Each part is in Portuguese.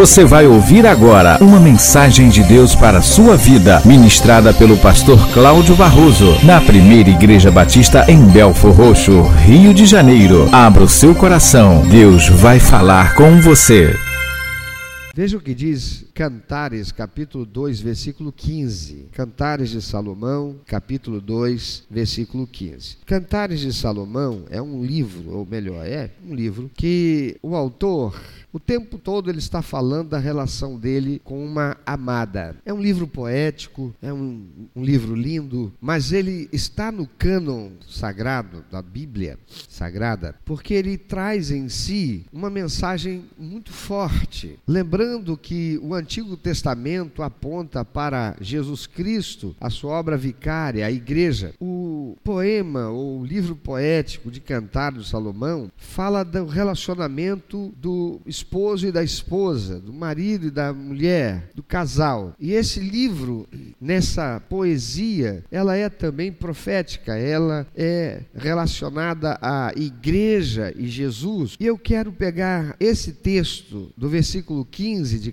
Você vai ouvir agora uma mensagem de Deus para a sua vida, ministrada pelo pastor Cláudio Barroso, na primeira Igreja Batista em Belfor Roxo, Rio de Janeiro. Abra o seu coração, Deus vai falar com você. Veja o que diz Cantares, capítulo 2, versículo 15. Cantares de Salomão, capítulo 2, versículo 15. Cantares de Salomão é um livro, ou melhor, é um livro que o autor o tempo todo ele está falando da relação dele com uma amada. É um livro poético, é um, um livro lindo, mas ele está no cânon sagrado da Bíblia Sagrada, porque ele traz em si uma mensagem muito forte. Lembrando que o Antigo Testamento aponta para Jesus Cristo, a sua obra vicária, a igreja. O poema ou livro poético de Cantar de Salomão fala do relacionamento do esposo e da esposa, do marido e da mulher, do casal. E esse livro, nessa poesia, ela é também profética, ela é relacionada à igreja e Jesus. E eu quero pegar esse texto do versículo 15 de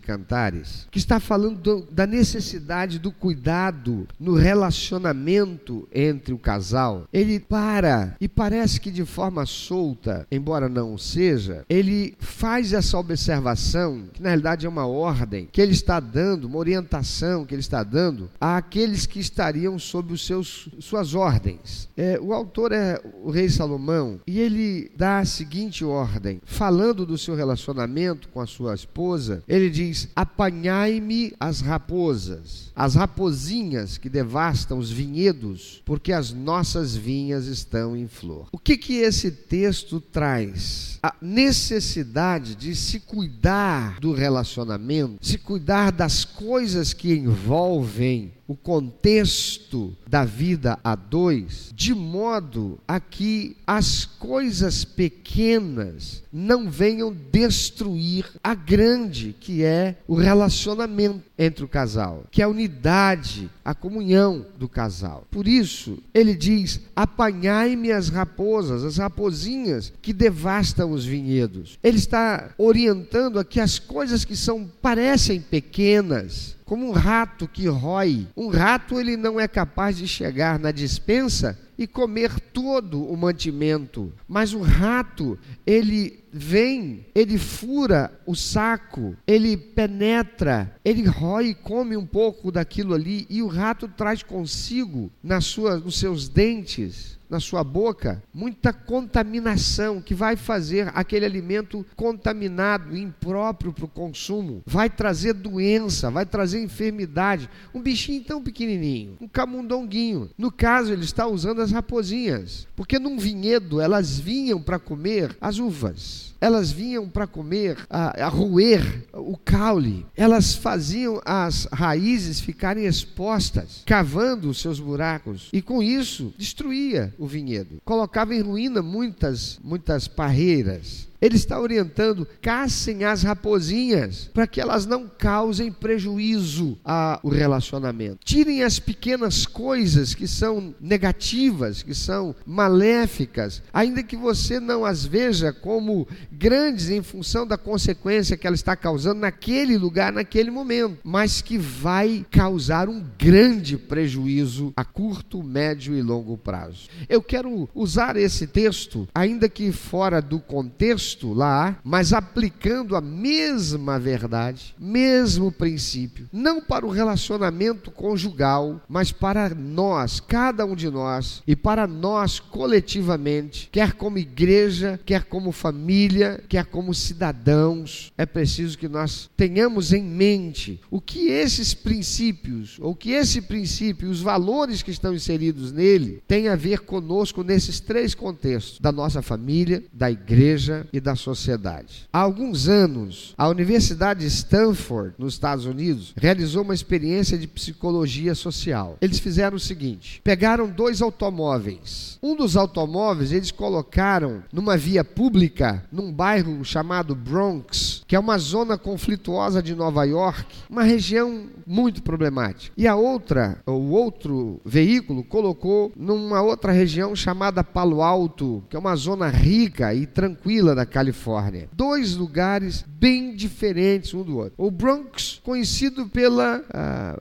Cantares, que está falando do, da necessidade do cuidado no relacionamento entre o casal. Ele para e parece que de forma solta, embora não seja, ele faz essa essa observação, que na realidade é uma ordem, que ele está dando, uma orientação que ele está dando àqueles que estariam sob os seus, suas ordens. É, o autor é o rei Salomão e ele dá a seguinte ordem, falando do seu relacionamento com a sua esposa, ele diz: Apanhai-me as raposas, as rapozinhas que devastam os vinhedos, porque as nossas vinhas estão em flor. O que que esse texto traz? A necessidade de se cuidar do relacionamento, se cuidar das coisas que envolvem o contexto da vida a dois, de modo a que as coisas pequenas não venham destruir a grande, que é o relacionamento entre o casal, que é a unidade, a comunhão do casal. Por isso, ele diz: apanhai-me as raposas, as rapozinhas que devastam os vinhedos. Ele está orientando aqui as coisas que são parecem pequenas, como um rato que rói. Um rato ele não é capaz de chegar na dispensa e comer todo o mantimento, mas o rato, ele vem, ele fura o saco, ele penetra, ele rói come um pouco daquilo ali e o rato traz consigo nas suas nos seus dentes na sua boca muita contaminação que vai fazer aquele alimento contaminado, impróprio para o consumo, vai trazer doença, vai trazer enfermidade. Um bichinho tão pequenininho, um camundonguinho. No caso, ele está usando as raposinhas, porque num vinhedo elas vinham para comer as uvas. Elas vinham para comer, a, a roer o caule, elas faziam as raízes ficarem expostas, cavando os seus buracos, e com isso destruía o vinhedo, colocava em ruína muitas, muitas parreiras. Ele está orientando: caçem as raposinhas, para que elas não causem prejuízo ao relacionamento. Tirem as pequenas coisas que são negativas, que são maléficas, ainda que você não as veja como grandes em função da consequência que ela está causando naquele lugar, naquele momento, mas que vai causar um grande prejuízo a curto, médio e longo prazo. Eu quero usar esse texto, ainda que fora do contexto texto lá, mas aplicando a mesma verdade, mesmo princípio, não para o relacionamento conjugal, mas para nós, cada um de nós, e para nós coletivamente, quer como igreja, quer como família, quer como cidadãos, é preciso que nós tenhamos em mente o que esses princípios, ou que esse princípio, os valores que estão inseridos nele, tem a ver conosco nesses três contextos: da nossa família, da igreja da sociedade. Há alguns anos, a Universidade de Stanford, nos Estados Unidos, realizou uma experiência de psicologia social. Eles fizeram o seguinte: pegaram dois automóveis. Um dos automóveis eles colocaram numa via pública, num bairro chamado Bronx, que é uma zona conflituosa de Nova York, uma região muito problemática. E a outra, o outro veículo, colocou numa outra região chamada Palo Alto, que é uma zona rica e tranquila da Califórnia. Dois lugares bem diferentes um do outro. O Bronx, conhecido pela ah,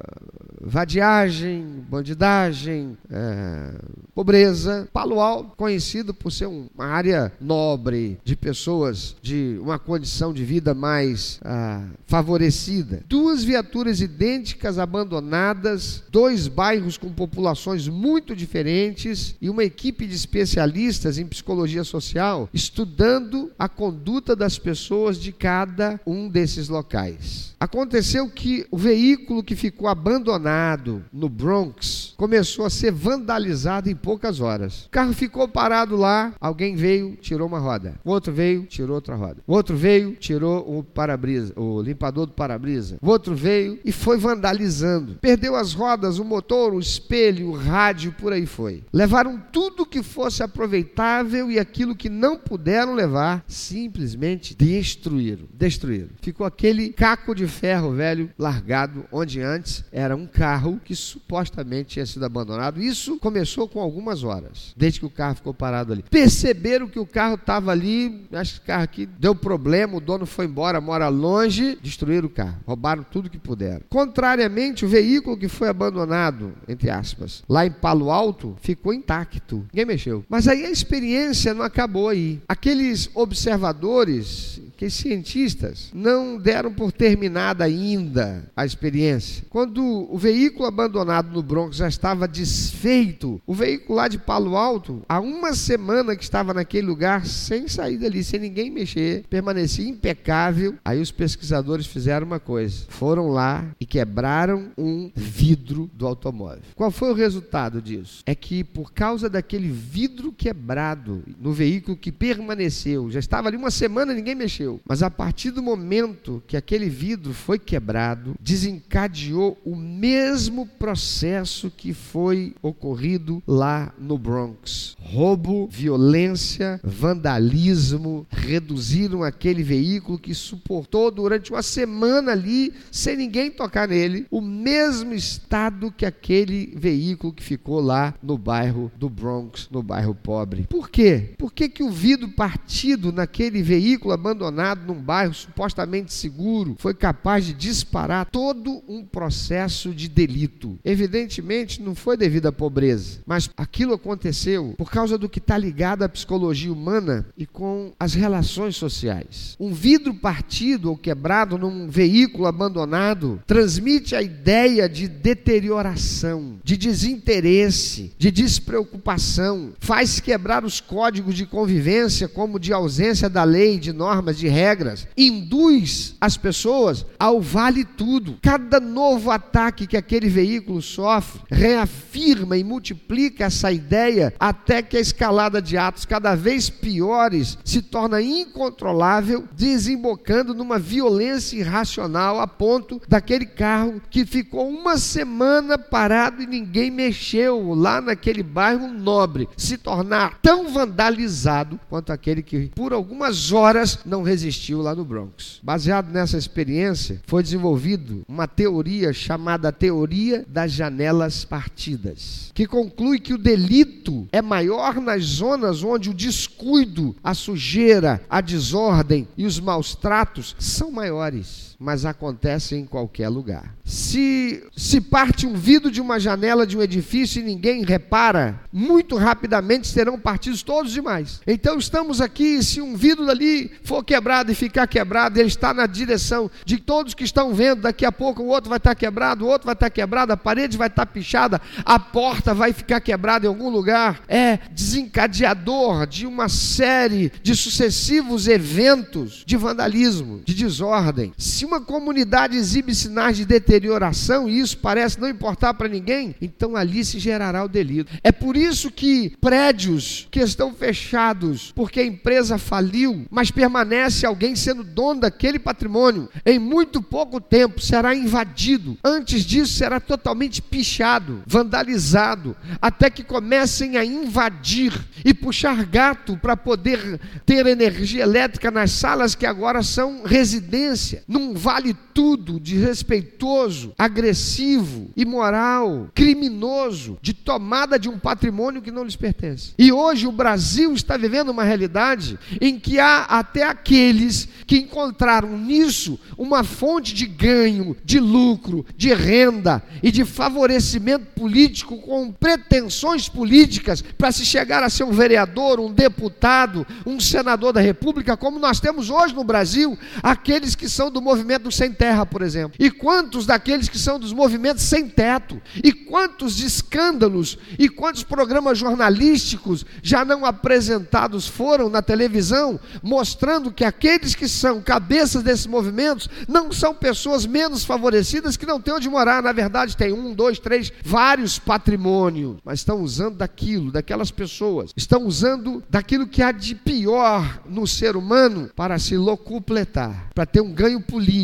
vadiagem, bandidagem, é, pobreza. Palo Alto, conhecido por ser uma área nobre, de pessoas de uma condição de vida mais ah, favorecida. Duas viaturas idênticas abandonadas, dois bairros com populações muito diferentes e uma equipe de especialistas em psicologia social estudando a conduta das pessoas de cada um desses locais. Aconteceu que o veículo que ficou abandonado no Bronx começou a ser vandalizado em poucas horas. O carro ficou parado lá, alguém veio, tirou uma roda. O outro veio, tirou outra roda. O outro veio, tirou o para-brisa, o limpador do para-brisa. O outro veio e foi vandalizando. Perdeu as rodas, o motor, o espelho, o rádio, por aí foi. Levaram tudo que fosse aproveitável e aquilo que não puderam levar, simplesmente destruíram. Destruíram. Ficou aquele caco de ferro velho largado, onde antes era um carro que supostamente tinha sido abandonado. Isso começou com algumas horas, desde que o carro ficou parado ali. Perceberam que o carro estava ali, acho que o carro aqui deu problema, o dono foi embora, mora longe, destruíram o carro, roubaram tudo que puderam. Contrariamente, o veículo que foi abandonado, entre aspas, lá em Palo Alto, ficou intacto. Ninguém mexeu. Mas aí a experiência não acabou aí. Aqueles observadores que cientistas não deram por terminada ainda a experiência. Quando o veículo abandonado no Bronx já estava desfeito, o veículo lá de Palo Alto, há uma semana que estava naquele lugar sem sair dali, sem ninguém mexer, permanecia impecável. Aí os pesquisadores fizeram uma coisa: foram lá e quebraram um vidro do automóvel. Qual foi o resultado disso? É que por causa daquele vidro quebrado no veículo que permaneceu, já estava ali uma semana, ninguém mexeu aconteceu. Mas a partir do momento que aquele vidro foi quebrado, desencadeou o mesmo processo que foi ocorrido lá no Bronx. Roubo, violência, vandalismo, reduziram aquele veículo que suportou durante uma semana ali, sem ninguém tocar nele, o mesmo estado que aquele veículo que ficou lá no bairro do Bronx, no bairro pobre. Por quê? Por que, que o vidro partido naquele veículo abandonado abandonado num bairro supostamente seguro, foi capaz de disparar todo um processo de delito. Evidentemente, não foi devido à pobreza, mas aquilo aconteceu por causa do que está ligado à psicologia humana e com as relações sociais. Um vidro partido ou quebrado num veículo abandonado transmite a ideia de deterioração, de desinteresse, de despreocupação, faz quebrar os códigos de convivência, como de ausência da lei, de normas, de de regras, induz as pessoas ao vale tudo. Cada novo ataque que aquele veículo sofre reafirma e multiplica essa ideia até que a escalada de atos cada vez piores se torna incontrolável, desembocando numa violência irracional a ponto daquele carro que ficou uma semana parado e ninguém mexeu lá naquele bairro nobre se tornar tão vandalizado quanto aquele que por algumas horas não resistiu lá no Bronx. Baseado nessa experiência, foi desenvolvido uma teoria chamada teoria das janelas partidas, que conclui que o delito é maior nas zonas onde o descuido, a sujeira, a desordem e os maus tratos são maiores mas acontece em qualquer lugar. Se se parte um vidro de uma janela de um edifício e ninguém repara, muito rapidamente serão partidos todos demais. Então estamos aqui, se um vidro dali for quebrado e ficar quebrado, ele está na direção de todos que estão vendo, daqui a pouco o outro vai estar quebrado, o outro vai estar quebrado, a parede vai estar pichada, a porta vai ficar quebrada em algum lugar. É desencadeador de uma série de sucessivos eventos de vandalismo, de desordem. Se uma comunidade exibe sinais de deterioração e isso parece não importar para ninguém, então ali se gerará o delito. É por isso que prédios que estão fechados porque a empresa faliu, mas permanece alguém sendo dono daquele patrimônio, em muito pouco tempo será invadido. Antes disso será totalmente pichado, vandalizado, até que comecem a invadir e puxar gato para poder ter energia elétrica nas salas que agora são residência. Num vale tudo de desrespeitoso, agressivo, imoral, criminoso, de tomada de um patrimônio que não lhes pertence. E hoje o Brasil está vivendo uma realidade em que há até aqueles que encontraram nisso uma fonte de ganho, de lucro, de renda e de favorecimento político com pretensões políticas para se chegar a ser um vereador, um deputado, um senador da República, como nós temos hoje no Brasil, aqueles que são do movimento sem terra, por exemplo. E quantos daqueles que são dos movimentos sem teto? E quantos escândalos e quantos programas jornalísticos já não apresentados foram na televisão, mostrando que aqueles que são cabeças desses movimentos não são pessoas menos favorecidas que não têm onde morar. Na verdade, tem um, dois, três, vários patrimônios, mas estão usando daquilo, daquelas pessoas, estão usando daquilo que há de pior no ser humano para se locupletar, para ter um ganho político,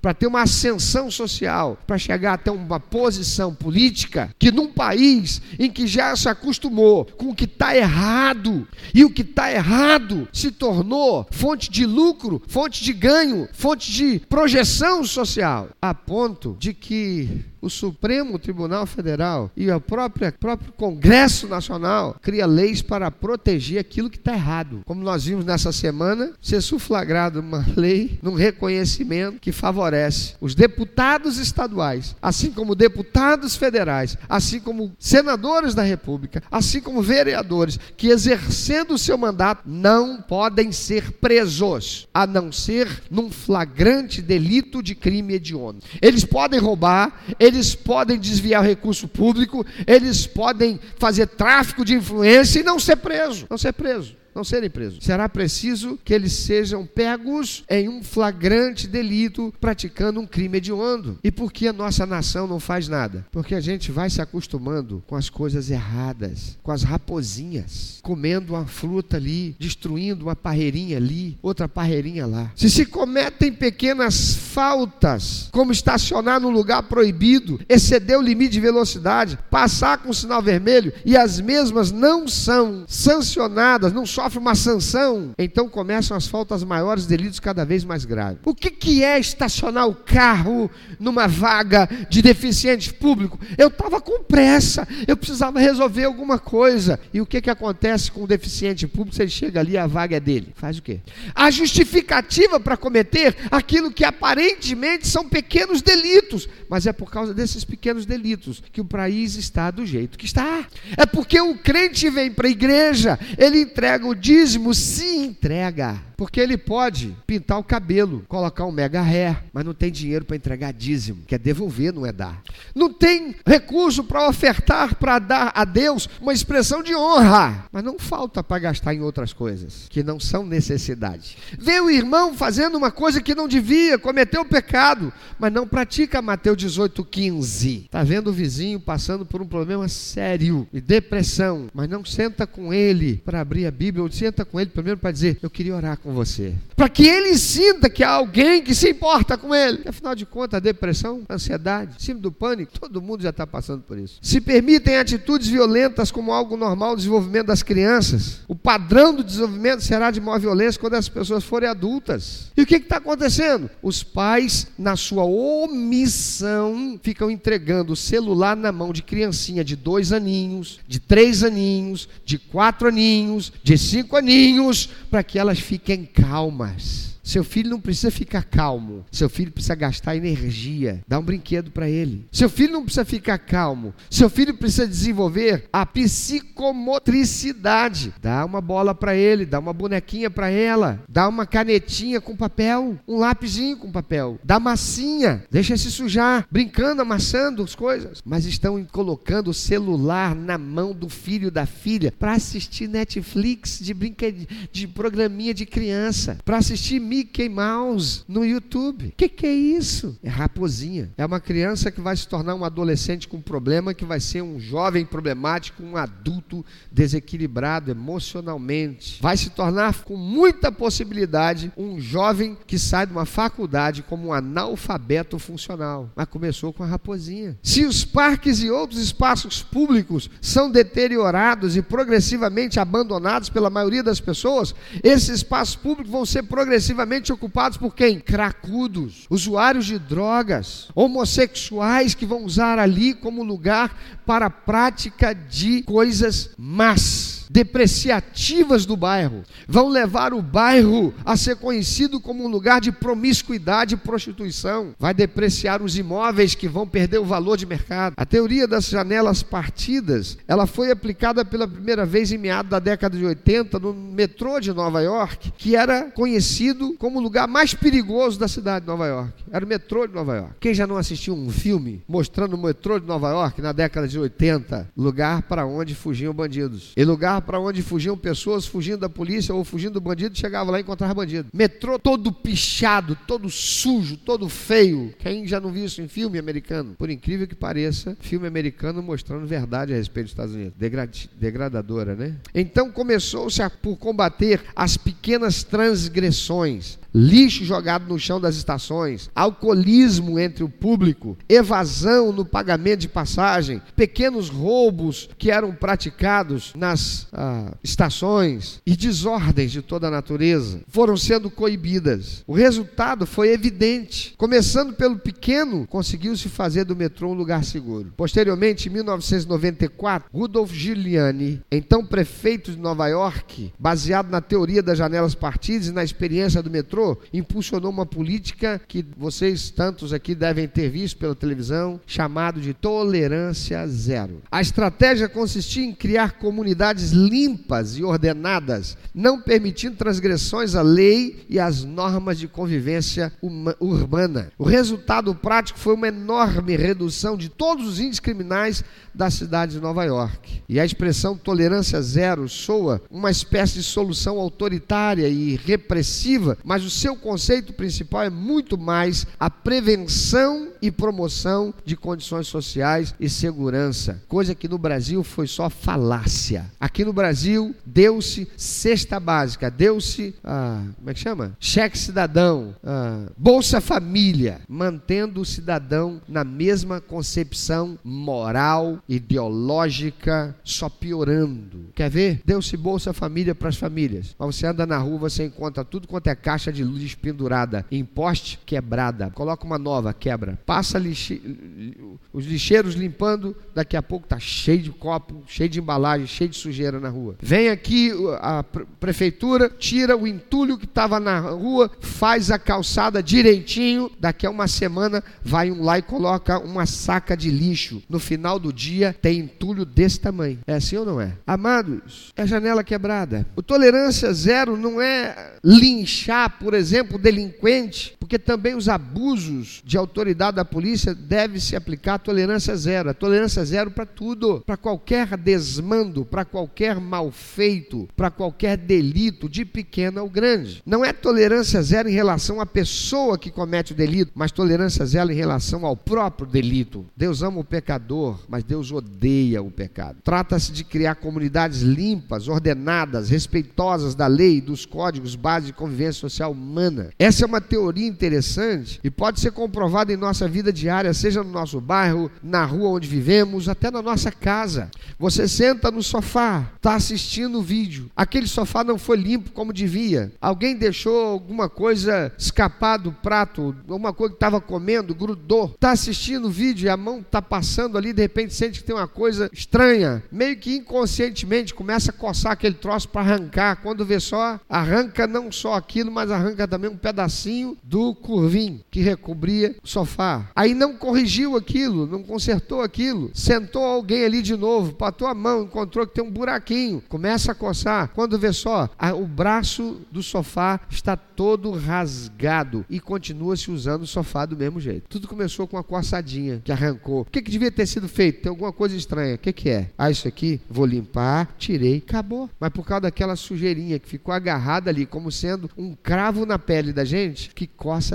para ter uma ascensão social, para chegar até uma posição política que num país em que já se acostumou com o que está errado e o que está errado se tornou fonte de lucro, fonte de ganho, fonte de projeção social, a ponto de que o Supremo Tribunal Federal e o próprio, Congresso Nacional cria leis para proteger aquilo que está errado. Como nós vimos nessa semana, ser suflagrado uma lei, num reconhecimento que favorece os deputados estaduais, assim como deputados federais, assim como senadores da República, assim como vereadores, que exercendo o seu mandato não podem ser presos, a não ser num flagrante delito de crime hediondo. Eles podem roubar, eles eles podem desviar recurso público, eles podem fazer tráfico de influência e não ser preso, não ser preso não serem presos. Será preciso que eles sejam pegos em um flagrante delito, praticando um crime hediondo. E por que a nossa nação não faz nada? Porque a gente vai se acostumando com as coisas erradas, com as raposinhas, comendo uma fruta ali, destruindo uma parreirinha ali, outra parreirinha lá. Se se cometem pequenas faltas, como estacionar num lugar proibido, exceder o limite de velocidade, passar com o sinal vermelho e as mesmas não são sancionadas, não só sofre uma sanção, então começam as faltas maiores, delitos cada vez mais graves. O que, que é estacionar o carro numa vaga de deficiente público? Eu estava com pressa, eu precisava resolver alguma coisa. E o que, que acontece com o deficiente público se ele chega ali a vaga é dele? Faz o quê? A justificativa para cometer aquilo que aparentemente são pequenos delitos, mas é por causa desses pequenos delitos que o país está do jeito que está. É porque o crente vem para a igreja, ele entrega o dízimo, se entrega. Porque ele pode pintar o cabelo, colocar um mega ré, mas não tem dinheiro para entregar dízimo, que é devolver, não é dar. Não tem recurso para ofertar, para dar a Deus uma expressão de honra, mas não falta para gastar em outras coisas, que não são necessidade. Vê o irmão fazendo uma coisa que não devia, cometeu pecado, mas não pratica Mateus 18, 15. Está vendo o vizinho passando por um problema sério de depressão, mas não senta com ele para abrir a Bíblia, ou senta com ele primeiro para dizer: Eu queria orar com você. Para que ele sinta que há alguém que se importa com ele. Afinal de contas, a depressão, a ansiedade, síndrome do pânico, todo mundo já está passando por isso. Se permitem atitudes violentas como algo normal no desenvolvimento das crianças, o padrão do desenvolvimento será de maior violência quando as pessoas forem adultas. E o que está acontecendo? Os pais, na sua omissão, ficam entregando o celular na mão de criancinha de dois aninhos, de três aninhos, de quatro aninhos, de cinco aninhos, para que elas fiquem calmas seu filho não precisa ficar calmo. Seu filho precisa gastar energia. Dá um brinquedo para ele. Seu filho não precisa ficar calmo. Seu filho precisa desenvolver a psicomotricidade. Dá uma bola para ele, dá uma bonequinha para ela, dá uma canetinha com papel, um lápisinho com papel, dá massinha, deixa se sujar, brincando, amassando as coisas. Mas estão colocando o celular na mão do filho da filha para assistir Netflix de brinquedo, de programinha de criança, para assistir Mickey Mouse no YouTube. O que, que é isso? É raposinha. É uma criança que vai se tornar um adolescente com problema, que vai ser um jovem problemático, um adulto desequilibrado emocionalmente. Vai se tornar com muita possibilidade um jovem que sai de uma faculdade como um analfabeto funcional. Mas começou com a raposinha. Se os parques e outros espaços públicos são deteriorados e progressivamente abandonados pela maioria das pessoas, esses espaços públicos vão ser progressivamente ocupados por quem? Cracudos, usuários de drogas, homossexuais que vão usar ali como lugar para a prática de coisas más depreciativas do bairro, vão levar o bairro a ser conhecido como um lugar de promiscuidade e prostituição, vai depreciar os imóveis que vão perder o valor de mercado. A teoria das janelas partidas, ela foi aplicada pela primeira vez em meados da década de 80 no metrô de Nova York, que era conhecido como o lugar mais perigoso da cidade de Nova York. Era o metrô de Nova York. Quem já não assistiu um filme mostrando o metrô de Nova York na década de 80, lugar para onde fugiam bandidos. E lugar para onde fugiam pessoas fugindo da polícia ou fugindo do bandido, chegava lá e encontrava bandido. Metrô todo pichado, todo sujo, todo feio. Quem já não viu isso em filme americano? Por incrível que pareça, filme americano mostrando verdade a respeito dos Estados Unidos. Degra degradadora, né? Então começou-se por combater as pequenas transgressões lixo jogado no chão das estações, alcoolismo entre o público, evasão no pagamento de passagem, pequenos roubos que eram praticados nas ah, estações e desordens de toda a natureza foram sendo coibidas. O resultado foi evidente. Começando pelo pequeno, conseguiu-se fazer do metrô um lugar seguro. Posteriormente, em 1994, Rudolf Giuliani, então prefeito de Nova York, baseado na teoria das janelas partidas e na experiência do metrô, impulsionou uma política que vocês tantos aqui devem ter visto pela televisão, chamado de tolerância zero. A estratégia consistia em criar comunidades limpas e ordenadas, não permitindo transgressões à lei e às normas de convivência urbana. O resultado prático foi uma enorme redução de todos os índices criminais da cidade de Nova York. E a expressão tolerância zero soa uma espécie de solução autoritária e repressiva, mas o seu conceito principal é muito mais a prevenção e promoção de condições sociais e segurança, coisa que no Brasil foi só falácia. Aqui no Brasil deu-se cesta básica, deu-se, ah, como é que chama? Cheque cidadão, ah, Bolsa Família, mantendo o cidadão na mesma concepção moral, ideológica, só piorando. Quer ver? Deu-se Bolsa Família para as famílias. Mas você anda na rua, você encontra tudo quanto é caixa de luz pendurada em poste, quebrada. Coloca uma nova, quebra. Passa lixe... os lixeiros limpando, daqui a pouco tá cheio de copo, cheio de embalagem, cheio de sujeira na rua. Vem aqui a prefeitura, tira o entulho que estava na rua, faz a calçada direitinho, daqui a uma semana vai um lá e coloca uma saca de lixo. No final do dia tem entulho desse tamanho. É assim ou não é? Amados, é janela quebrada. O tolerância zero não é linchar, por exemplo, o delinquente, porque também os abusos de autoridade da polícia devem se aplicar tolerância zero. A tolerância zero para tudo, para qualquer desmando, para qualquer mal feito, para qualquer delito, de pequeno ou grande. Não é tolerância zero em relação à pessoa que comete o delito, mas tolerância zero em relação ao próprio delito. Deus ama o pecador, mas Deus odeia o pecado. Trata-se de criar comunidades limpas, ordenadas, respeitosas da lei, dos códigos básicos de convivência social humana. Essa é uma teoria interessante e pode ser comprovada em nossa vida diária, seja no nosso bairro, na rua onde vivemos, até na nossa casa. Você senta no sofá, está assistindo o vídeo. Aquele sofá não foi limpo como devia. Alguém deixou alguma coisa escapar do prato, alguma coisa que estava comendo, grudou. Está assistindo o vídeo e a mão está passando ali, de repente sente que tem uma coisa estranha. Meio que inconscientemente começa a coçar aquele troço para arrancar. Quando vê só, arranca não só aquilo, mas arranca também um pedacinho do curvim que recobria o sofá. Aí não corrigiu aquilo, não consertou aquilo. Sentou alguém ali de novo, patou a mão, encontrou que tem um buraquinho, começa a coçar. Quando vê só, a, o braço do sofá está todo rasgado e continua se usando o sofá do mesmo jeito. Tudo começou com uma coçadinha que arrancou. O que, que devia ter sido feito? Tem alguma coisa estranha. O que, que é? Ah, isso aqui, vou limpar, tirei, acabou. Mas por causa daquela sujeirinha que ficou agarrada ali, como sendo um cravo na pele da gente, que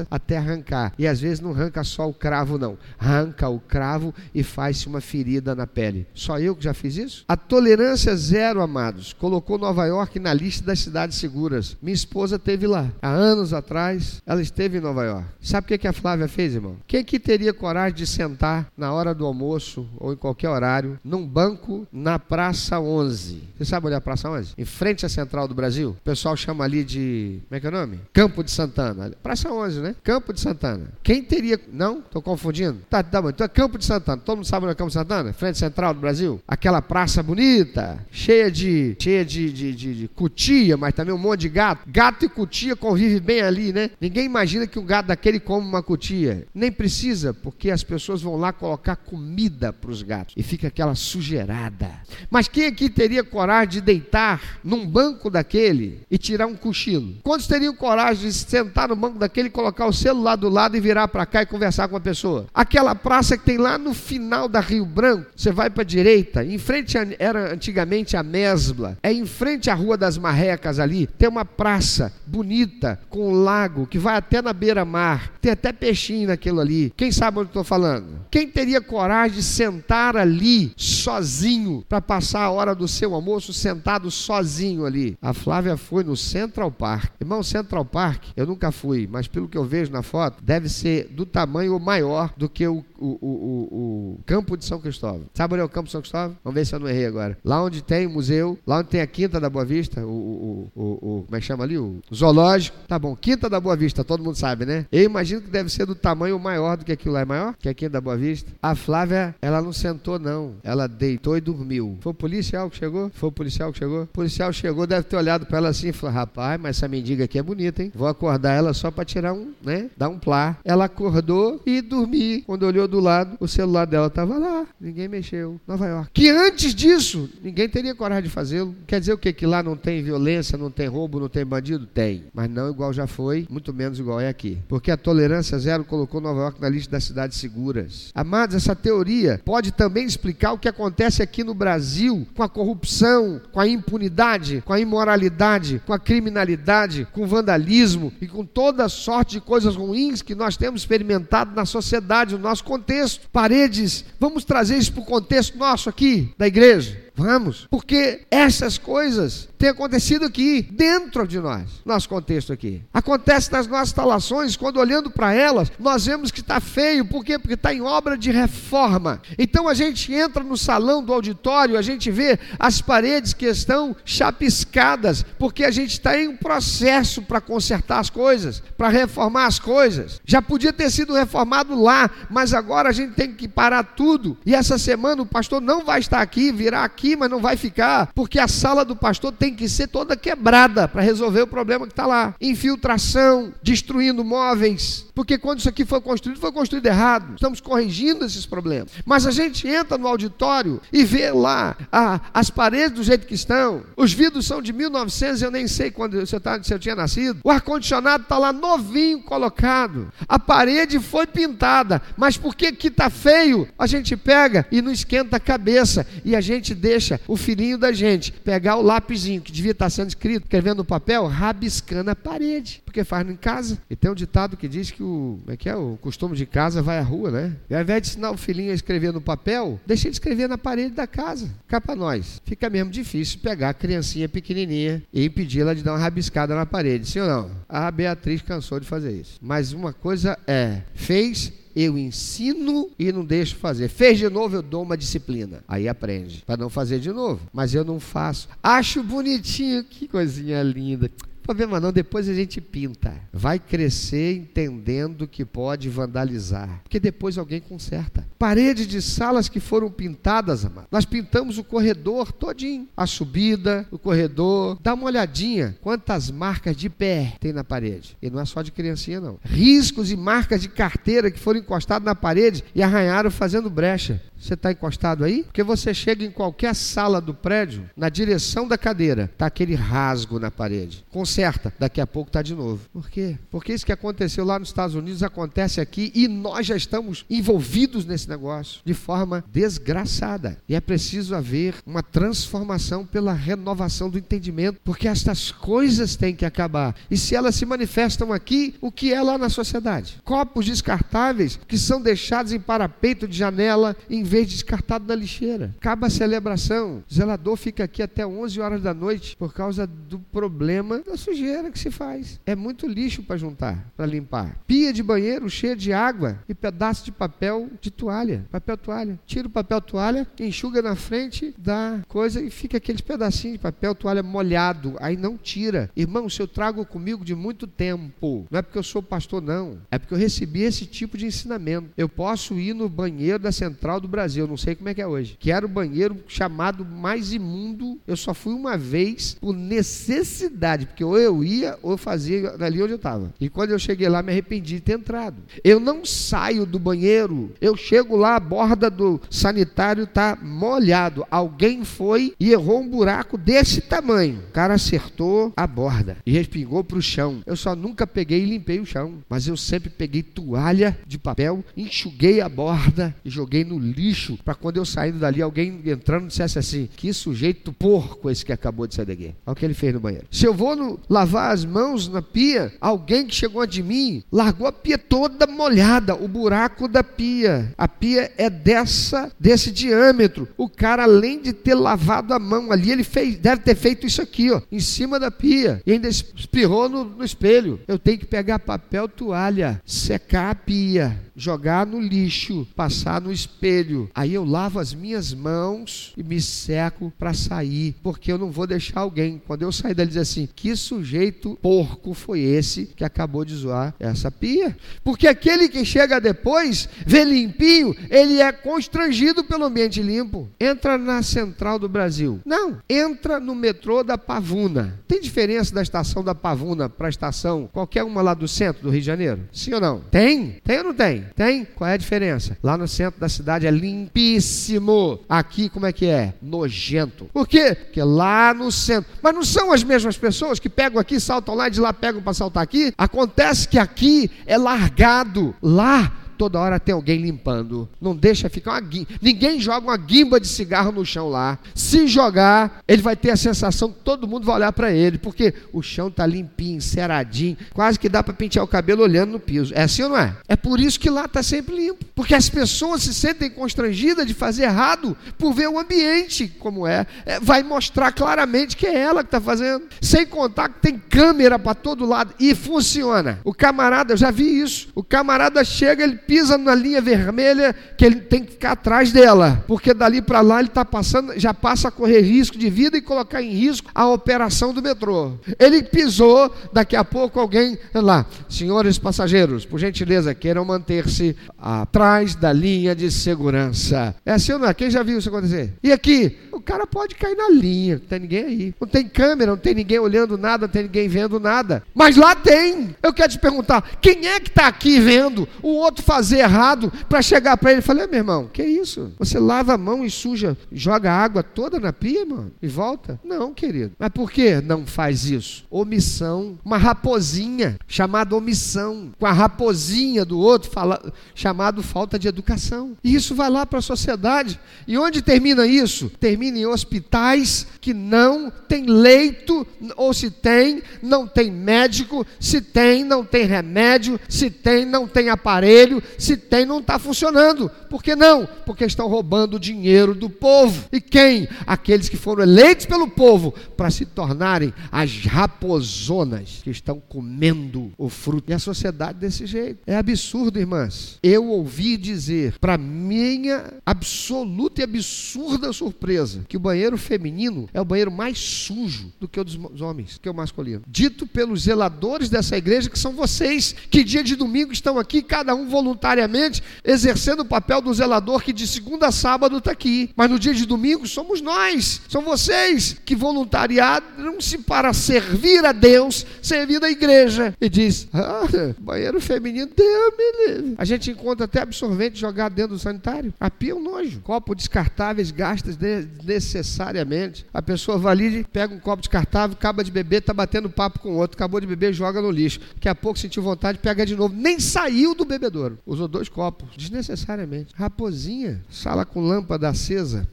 até arrancar. E às vezes não arranca só cravo, não. Arranca o cravo e faz-se uma ferida na pele. Só eu que já fiz isso? A tolerância zero, amados, colocou Nova York na lista das cidades seguras. Minha esposa teve lá. Há anos atrás, ela esteve em Nova York. Sabe o que, que a Flávia fez, irmão? Quem que teria coragem de sentar na hora do almoço ou em qualquer horário num banco na Praça 11? Você sabe onde é a Praça 11? Em frente à Central do Brasil. O pessoal chama ali de. Como é que é o nome? Campo de Santana. Praça 11, né? Campo de Santana. Quem teria. Não? Estou confundindo? Tá, tá bom. Então é Campo de Santana. Todo mundo sabe onde é Campo de Santana? Frente Central do Brasil. Aquela praça bonita, cheia de. cheia de, de, de, de cutia, mas também um monte de gato. Gato e cutia convivem bem ali, né? Ninguém imagina que um gato daquele come uma cutia. Nem precisa, porque as pessoas vão lá colocar comida para os gatos. E fica aquela sujeirada. Mas quem aqui teria coragem de deitar num banco daquele e tirar um cochilo? Quantos teriam coragem de sentar no banco daquele, colocar o celular do lado e virar para cá e conversar com a pessoa? Aquela praça que tem lá no final da Rio Branco, você vai para direita, em frente a, era antigamente a Mesbla, é em frente à Rua das Marrecas ali, tem uma praça bonita com um lago que vai até na beira-mar, tem até peixinho naquilo ali. Quem sabe onde estou falando? Quem teria coragem de sentar ali sozinho para passar a hora do seu almoço sentado sozinho ali? A Flávia foi no Central Park. Irmão, Central Park, eu nunca fui, mas pelo que eu vejo na foto, deve ser do tamanho maior do que o, o, o, o campo de São Cristóvão. Sabe onde é o campo de São Cristóvão? Vamos ver se eu não errei agora. Lá onde tem o museu, lá onde tem a Quinta da Boa Vista, o, o, como é que chama ali? O zoológico. Tá bom, Quinta da Boa Vista, todo mundo sabe, né? Eu imagino que deve ser do tamanho maior do que aquilo lá. É maior? Que a Quinta da Boa Vista. A Flávia, ela não sentou, não. Ela deitou e dormiu. Foi o policial que chegou? Foi o policial que chegou? O policial chegou, deve ter olhado para ela assim e falou: rapaz, mas essa mendiga aqui é bonita, hein? Vou acordar ela só para tirar um, né? Dar um plá. Ela acordou e dormiu. Quando olhou do lado, o celular dela estava lá. Ninguém mexeu. Nova York. Que antes disso, ninguém teria coragem de fazê-lo. Quer dizer o quê? Que lá não tem violência, não tem roubo, não tem bandido? Tem. Mas não igual já foi, muito menos igual é aqui. Porque a tolerância zero colocou Nova York na lista das cidades seguras. Amados, essa teoria pode também explicar o que acontece aqui no Brasil com a corrupção, com a impunidade, com a imoralidade, com a criminalidade, com o vandalismo e com toda sorte de coisas ruins que nós temos experimentado na sociedade, no nosso contexto. Paredes, vamos trazer isso para o contexto nosso aqui, da igreja. Vamos, porque essas coisas têm acontecido aqui, dentro de nós, nosso contexto aqui. Acontece nas nossas instalações, quando olhando para elas, nós vemos que está feio, por quê? Porque está em obra de reforma. Então a gente entra no salão do auditório, a gente vê as paredes que estão chapiscadas, porque a gente está em um processo para consertar as coisas, para reformar as coisas. Já podia ter sido reformado lá, mas agora a gente tem que parar tudo. E essa semana o pastor não vai estar aqui, virá aqui aqui, mas não vai ficar, porque a sala do pastor tem que ser toda quebrada para resolver o problema que está lá. Infiltração, destruindo móveis, porque quando isso aqui foi construído, foi construído errado. Estamos corrigindo esses problemas. Mas a gente entra no auditório e vê lá a, as paredes do jeito que estão, os vidros são de 1900, eu nem sei quando eu, tá, se eu tinha nascido. O ar-condicionado está lá novinho colocado. A parede foi pintada, mas porque que está feio, a gente pega e não esquenta a cabeça e a gente deixa o filhinho da gente pegar o lapisinho que devia estar sendo escrito, escrevendo no papel, rabiscando a parede, porque faz em casa. E tem um ditado que diz que o, é que é, o costume de casa vai à rua, né? E ao invés de ensinar o filhinho a escrever no papel, deixa ele escrever na parede da casa. Cá para nós. Fica mesmo difícil pegar a criancinha pequenininha e impedir ela de dar uma rabiscada na parede, sim ou não? A Beatriz cansou de fazer isso. Mas uma coisa é, fez eu ensino e não deixo fazer. Fez de novo, eu dou uma disciplina. Aí aprende, para não fazer de novo. Mas eu não faço. Acho bonitinho, que coisinha linda problema não, depois a gente pinta. Vai crescer entendendo que pode vandalizar, porque depois alguém conserta. Paredes de salas que foram pintadas, amado. Nós pintamos o corredor todinho, a subida, o corredor. Dá uma olhadinha quantas marcas de pé tem na parede. E não é só de criancinha não. Riscos e marcas de carteira que foram encostados na parede e arranharam fazendo brecha. Você está encostado aí? Porque você chega em qualquer sala do prédio, na direção da cadeira, está aquele rasgo na parede. Conserta, daqui a pouco está de novo. Por quê? Porque isso que aconteceu lá nos Estados Unidos acontece aqui e nós já estamos envolvidos nesse negócio de forma desgraçada. E é preciso haver uma transformação pela renovação do entendimento, porque estas coisas têm que acabar. E se elas se manifestam aqui, o que é lá na sociedade? Copos descartáveis que são deixados em parapeito de janela em vez de descartado na lixeira. Acaba a celebração, o zelador fica aqui até 11 horas da noite por causa do problema da sujeira que se faz. É muito lixo para juntar, para limpar. Pia de banheiro cheia de água e pedaço de papel de toalha, papel toalha. Tira o papel toalha, enxuga na frente da coisa e fica aqueles pedacinhos de papel toalha molhado. Aí não tira. Irmão, se eu trago comigo de muito tempo, não é porque eu sou pastor não, é porque eu recebi esse tipo de ensinamento. Eu posso ir no banheiro da Central do Brasil, não sei como é que é hoje. Que era o banheiro chamado mais imundo. Eu só fui uma vez por necessidade, porque ou eu ia ou eu fazia ali onde eu estava. E quando eu cheguei lá, me arrependi de ter entrado. Eu não saio do banheiro, eu chego lá, a borda do sanitário está molhado. Alguém foi e errou um buraco desse tamanho. O cara acertou a borda e respingou para o chão. Eu só nunca peguei e limpei o chão, mas eu sempre peguei toalha de papel, enxuguei a borda e joguei no lixo para quando eu saindo dali, alguém entrando dissesse assim: Que sujeito porco esse que acabou de sair daqui. Olha o que ele fez no banheiro. Se eu vou no, lavar as mãos na pia, alguém que chegou de mim largou a pia toda molhada, o buraco da pia. A pia é dessa, desse diâmetro. O cara, além de ter lavado a mão ali, ele fez, deve ter feito isso aqui, ó, em cima da pia. E ainda espirrou no, no espelho. Eu tenho que pegar papel toalha, secar a pia, jogar no lixo, passar no espelho. Aí eu lavo as minhas mãos e me seco para sair, porque eu não vou deixar alguém, quando eu sair dali, dizer assim: que sujeito porco foi esse que acabou de zoar essa pia? Porque aquele que chega depois, vê limpinho, ele é constrangido pelo ambiente limpo. Entra na central do Brasil. Não, entra no metrô da Pavuna. Tem diferença da estação da Pavuna para a estação qualquer uma lá do centro do Rio de Janeiro? Sim ou não? Tem? Tem ou não tem? Tem? Qual é a diferença? Lá no centro da cidade é limpíssimo. Aqui, como é que é? Nojento. Por quê? Porque lá no centro. Mas não são as mesmas pessoas que pegam aqui, saltam lá e de lá pegam para saltar aqui? Acontece que aqui é largado. Lá toda hora tem alguém limpando. Não deixa ficar uma guimba. Ninguém joga uma guimba de cigarro no chão lá. Se jogar, ele vai ter a sensação que todo mundo vai olhar para ele, porque o chão tá limpinho, ceradinho, quase que dá para pentear o cabelo olhando no piso. É assim ou não é? É por isso que lá tá sempre limpo, porque as pessoas se sentem constrangidas de fazer errado por ver o ambiente como é. é vai mostrar claramente que é ela que está fazendo. Sem contar que tem câmera para todo lado e funciona. O camarada, eu já vi isso. O camarada chega, ele pisa na linha vermelha que ele tem que ficar atrás dela, porque dali para lá ele está passando, já passa a correr risco de vida e colocar em risco a operação do metrô. Ele pisou, daqui a pouco alguém lá, senhores passageiros, por gentileza, queiram manter-se atrás da linha de segurança. É assim ou não é? Quem já viu isso acontecer? E aqui, o cara pode cair na linha, não tem ninguém aí. Não tem câmera, não tem ninguém olhando nada, não tem ninguém vendo nada. Mas lá tem. Eu quero te perguntar, quem é que está aqui vendo o outro fazendo fazer errado para chegar para ele e falar: meu irmão, que isso? Você lava a mão e suja, joga a água toda na pia, mano, e volta? Não, querido. Mas por que não faz isso? Omissão. Uma raposinha chamada omissão. Com a raposinha do outro fala, chamado falta de educação. E isso vai lá para a sociedade. E onde termina isso? Termina em hospitais que não tem leito, ou se tem, não tem médico, se tem, não tem remédio, se tem, não tem aparelho, se tem, não está funcionando. Por que não? Porque estão roubando o dinheiro do povo. E quem? Aqueles que foram eleitos pelo povo para se tornarem as raposonas que estão comendo o fruto. E a sociedade desse jeito. É absurdo, irmãs. Eu ouvi dizer, para minha absoluta e absurda surpresa, que o banheiro feminino é o banheiro mais sujo do que o dos homens, que é o masculino. Dito pelos zeladores dessa igreja, que são vocês, que dia de domingo estão aqui, cada um voluntariamente, exercendo o papel do zelador que de segunda a sábado está aqui. Mas no dia de domingo somos nós, são vocês que voluntariaram-se para servir a Deus, servir a igreja. E diz: ah, banheiro feminino, Deus me livre. A gente encontra até absorvente jogado dentro do sanitário. A pia é um nojo. Copo descartáveis gastas desnecessariamente. A pessoa vai ali, pega um copo descartável, acaba de beber, está batendo papo com o outro, acabou de beber, joga no lixo. Daqui a pouco sentiu vontade, pega de novo. Nem saiu do bebedouro. Usou dois copos, desnecessariamente. Raposinha, sala com lâmpada acesa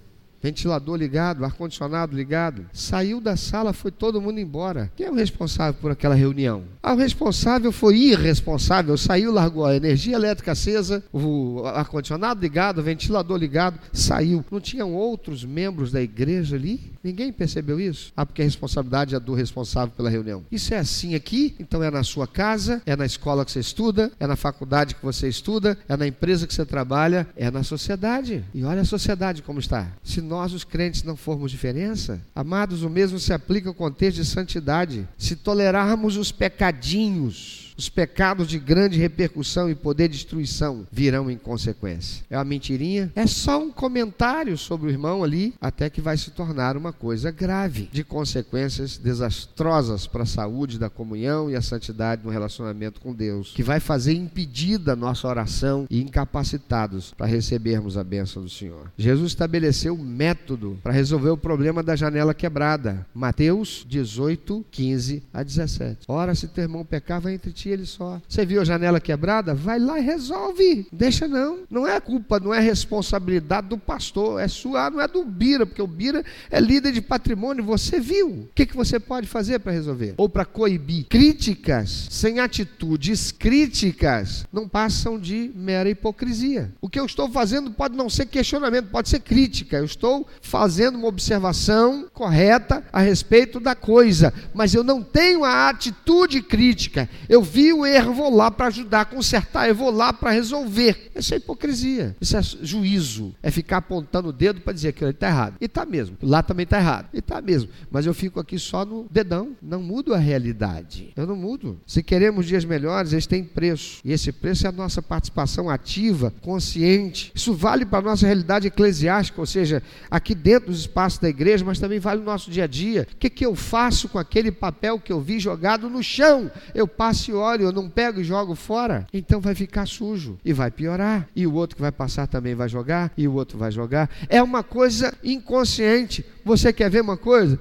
ventilador ligado, ar-condicionado ligado. Saiu da sala, foi todo mundo embora. Quem é o responsável por aquela reunião? Ah, o responsável foi irresponsável, saiu, largou a energia elétrica acesa, o ar-condicionado ligado, o ventilador ligado, saiu. Não tinham outros membros da igreja ali? Ninguém percebeu isso? Ah, porque a responsabilidade é do responsável pela reunião. Isso é assim aqui, então é na sua casa, é na escola que você estuda, é na faculdade que você estuda, é na empresa que você trabalha, é na sociedade. E olha a sociedade como está. Se nós, os crentes, não formos diferença, amados, o mesmo se aplica ao contexto de santidade. Se tolerarmos os pecadinhos, os pecados de grande repercussão e poder de destruição virão em consequência. É uma mentirinha? É só um comentário sobre o irmão ali, até que vai se tornar uma coisa grave, de consequências desastrosas para a saúde da comunhão e a santidade no relacionamento com Deus, que vai fazer impedida a nossa oração e incapacitados para recebermos a bênção do Senhor. Jesus estabeleceu um método para resolver o problema da janela quebrada. Mateus 18, 15 a 17. Ora, se teu irmão pecar, vai entre ti ele só. Você viu a janela quebrada? Vai lá e resolve. Deixa não. Não é culpa, não é responsabilidade do pastor, é sua, não é do Bira, porque o Bira é líder de patrimônio, você viu. O que, que você pode fazer para resolver? Ou para coibir? Críticas sem atitudes críticas não passam de mera hipocrisia. O que eu estou fazendo pode não ser questionamento, pode ser crítica. Eu estou fazendo uma observação correta a respeito da coisa, mas eu não tenho a atitude crítica. Eu vi o erro, vou lá para ajudar consertar, eu vou lá para resolver. Isso é hipocrisia, isso é juízo, é ficar apontando o dedo para dizer que ele está errado. E está mesmo, lá também está errado, e está mesmo. Mas eu fico aqui só no dedão, não mudo a realidade, eu não mudo. Se queremos dias melhores, eles têm preço, e esse preço é a nossa participação ativa, consciente. Isso vale para a nossa realidade eclesiástica, ou seja, aqui dentro dos espaços da igreja, mas também vale no nosso dia a dia. O que, que eu faço com aquele papel que eu vi jogado no chão? Eu passo e óleo, eu não pego e jogo fora, então vai ficar sujo e vai piorar. E o outro que vai passar também vai jogar, e o outro vai jogar. É uma coisa inconsciente. Você quer ver uma coisa?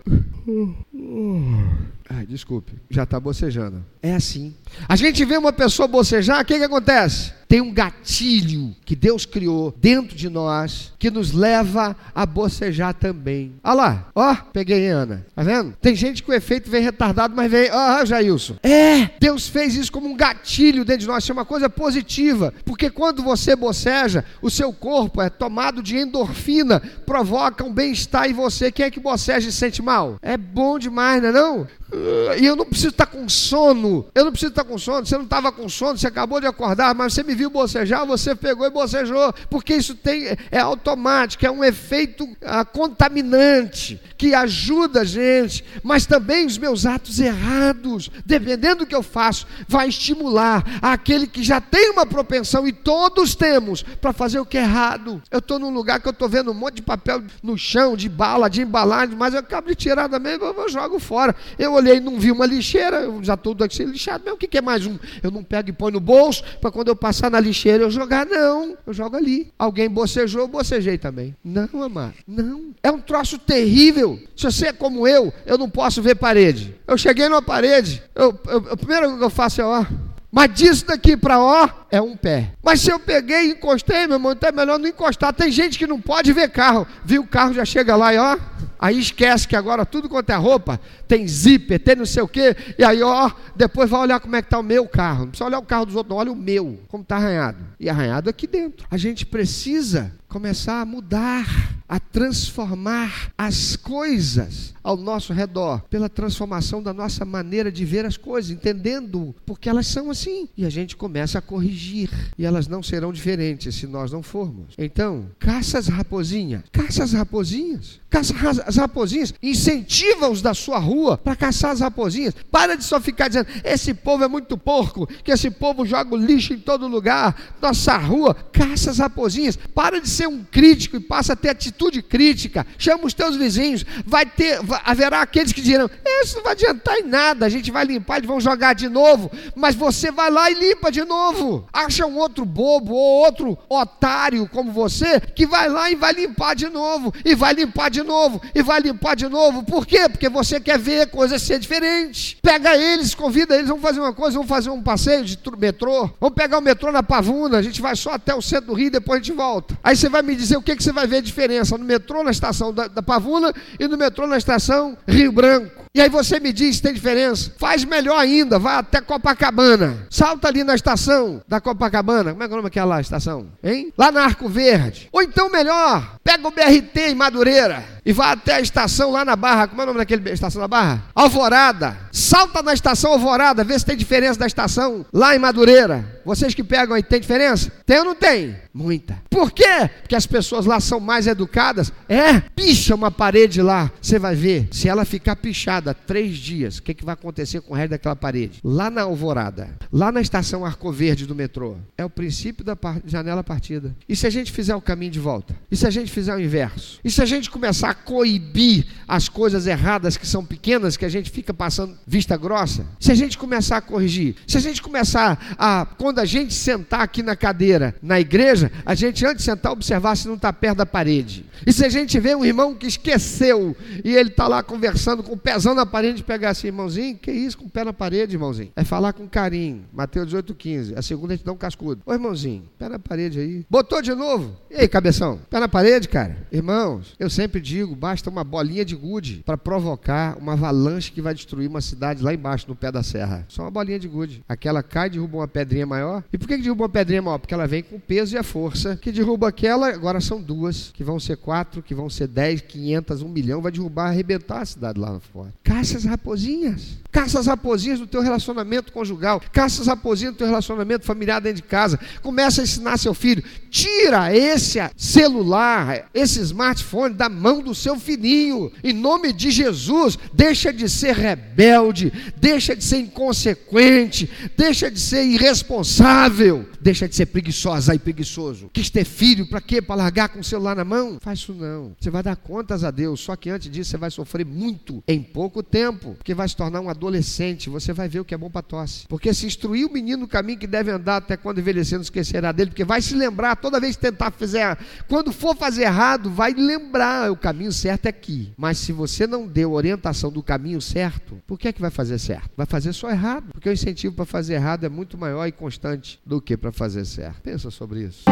Ai, desculpe, já está bocejando. É assim. A gente vê uma pessoa bocejar, o que, que acontece? Tem um gatilho que Deus criou dentro de nós que nos leva a bocejar também. Olha lá, ó, peguei Ana. Tá vendo? Tem gente que o efeito vem retardado, mas vem. Ó, Jailson. É, Deus fez isso como um gatilho dentro de nós, isso é uma coisa positiva. Porque quando você boceja, o seu corpo é tomado de endorfina, provoca um bem-estar em você. Quem é que boceja e sente mal? É bom demais, não é não? E eu não preciso estar com sono. Eu não preciso estar com sono. Você não estava com sono, você acabou de acordar, mas você me viu bocejar, você pegou e bocejou. Porque isso tem, é automático, é um efeito ah, contaminante que ajuda a gente. Mas também os meus atos errados, dependendo do que eu faço, vai estimular aquele que já tem uma propensão, e todos temos, para fazer o que é errado. Eu estou num lugar que eu estou vendo um monte de papel no chão, de bala, de embalagem, mas eu acabo de tirar também, eu, eu jogo fora. Eu olhei e não vi uma lixeira, eu já estou daqui lixado mesmo. O que, que é mais um? Eu não pego e põe no bolso para quando eu passar na lixeira eu jogar. Não, eu jogo ali. Alguém bocejou, eu bocejei também. Não, amado, não. É um troço terrível. Se você é como eu, eu não posso ver parede. Eu cheguei numa parede, eu, eu, a primeira coisa que eu faço é ó. Mas disso daqui para ó é um pé. Mas se eu peguei e encostei, meu irmão, então é melhor não encostar. Tem gente que não pode ver carro. Viu o carro já chega lá e ó. Aí esquece que agora tudo quanto é roupa tem zíper, tem não sei o quê. E aí, ó, depois vai olhar como é que está o meu carro. Não precisa olhar o carro dos outros, não, olha o meu, como está arranhado. E arranhado aqui dentro. A gente precisa começar a mudar, a transformar as coisas ao nosso redor, pela transformação da nossa maneira de ver as coisas, entendendo porque elas são assim. E a gente começa a corrigir E elas não serão diferentes se nós não formos. Então, caça as raposinhas. Caça as raposinhas. Caça as raposinhas. Incentiva-os da sua rua para caçar as raposinhas. Para de só ficar dizendo: esse povo é muito porco, que esse povo joga lixo em todo lugar. Nossa rua, caça as raposinhas. Para de ser um crítico e passa a ter atitude crítica. Chama os teus vizinhos. Vai ter, haverá aqueles que dirão: isso não vai adiantar em nada. A gente vai limpar, eles vão jogar de novo. Mas você vai lá e limpa de novo. Acha um outro bobo ou outro otário como você que vai lá e vai limpar de novo. E vai limpar de novo. E vai limpar de novo. Por quê? Porque você quer ver coisas ser diferentes. Pega eles, convida eles, vamos fazer uma coisa, vamos fazer um passeio de metrô. Vamos pegar o metrô na Pavuna. A gente vai só até o centro do Rio e depois a gente volta. Aí você vai me dizer o que, que você vai ver a diferença no metrô na estação da, da Pavuna e no metrô na estação Rio Branco. E aí você me diz tem diferença. Faz melhor ainda, vai até Copacabana. Salta ali na estação da Copacabana. Como é que é o nome daquela estação? Hein? Lá na Arco Verde. Ou então melhor, pega o BRT em Madureira e vai até a estação lá na Barra. Como é o nome daquele estação da Barra? Alvorada. Salta na estação Alvorada, vê se tem diferença da estação lá em Madureira. Vocês que pegam aí, tem diferença? Tem ou não tem? Muita. Por quê? Porque as pessoas lá são mais educadas. É, picha uma parede lá. Você vai ver. Se ela ficar pichada três dias, o que, que vai acontecer com o resto daquela parede? Lá na Alvorada, lá na estação Arco Verde do metrô, é o princípio da janela partida. E se a gente fizer o caminho de volta? E se a gente fizer o inverso? E se a gente começar a coibir as coisas erradas que são pequenas, que a gente fica passando vista grossa? Se a gente começar a corrigir? Se a gente começar a, quando a gente sentar aqui na cadeira, na igreja, a gente antes de sentar observar se não está perto da parede. E se a gente vê um irmão que esqueceu e ele está lá conversando com o pezão na parede, pegar assim, irmãozinho, que isso com o pé na parede, irmãozinho? É falar com carinho. Mateus 18, 15. A segunda gente dá um cascudo. Ô irmãozinho, pé na parede aí. Botou de novo? E aí, cabeção? Pé na parede, cara? Irmãos, eu sempre digo, basta uma bolinha de gude para provocar uma avalanche que vai destruir uma cidade lá embaixo, no pé da serra. Só uma bolinha de gude. Aquela cai, derruba uma pedrinha maior. E por que, que derruba uma pedrinha maior? Porque ela vem com o peso e a força que derruba aquela, agora são duas, que vão ser quatro, que vão ser dez, quinhentas, um milhão, vai derrubar, arrebentar a cidade lá fora. Caça as raposinhas. Caça as raposinhas do teu relacionamento conjugal. Caça as raposinhas do teu relacionamento familiar dentro de casa. Começa a ensinar seu filho. Tira esse celular, esse smartphone da mão do seu filhinho. Em nome de Jesus, deixa de ser rebelde, deixa de ser inconsequente, deixa de ser irresponsável, deixa de ser preguiçosa e preguiçoso. Quis ter filho, para quê? Para largar com o celular na mão? Faz isso não. Você vai dar contas a Deus, só que antes disso você vai sofrer muito em pouco tempo, porque vai se tornar um adolescente, você vai ver o que é bom para tosse. Porque se instruir o menino no caminho que deve andar até quando envelhecer, não esquecerá dele, porque vai se lembrar toda vez que tentar fazer, quando for fazer errado, vai lembrar, o caminho certo é aqui. Mas se você não deu orientação do caminho certo, por que é que vai fazer certo? Vai fazer só errado, porque o incentivo para fazer errado é muito maior e constante do que para fazer certo. Pensa sobre isso.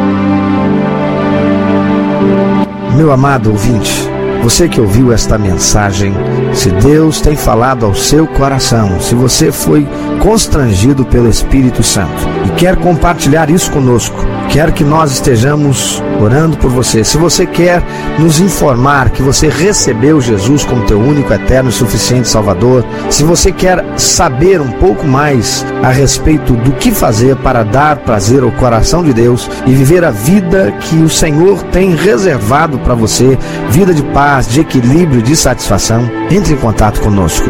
Meu amado ouvinte, você que ouviu esta mensagem, se Deus tem falado ao seu coração, se você foi constrangido pelo Espírito Santo e quer compartilhar isso conosco, quer que nós estejamos orando por você, se você quer nos informar que você recebeu Jesus como teu único, eterno e suficiente Salvador, se você quer saber um pouco mais a respeito do que fazer para dar prazer ao coração de Deus e viver a vida que o Senhor tem reservado para você, vida de paz, de equilíbrio, de satisfação, entre em contato conosco.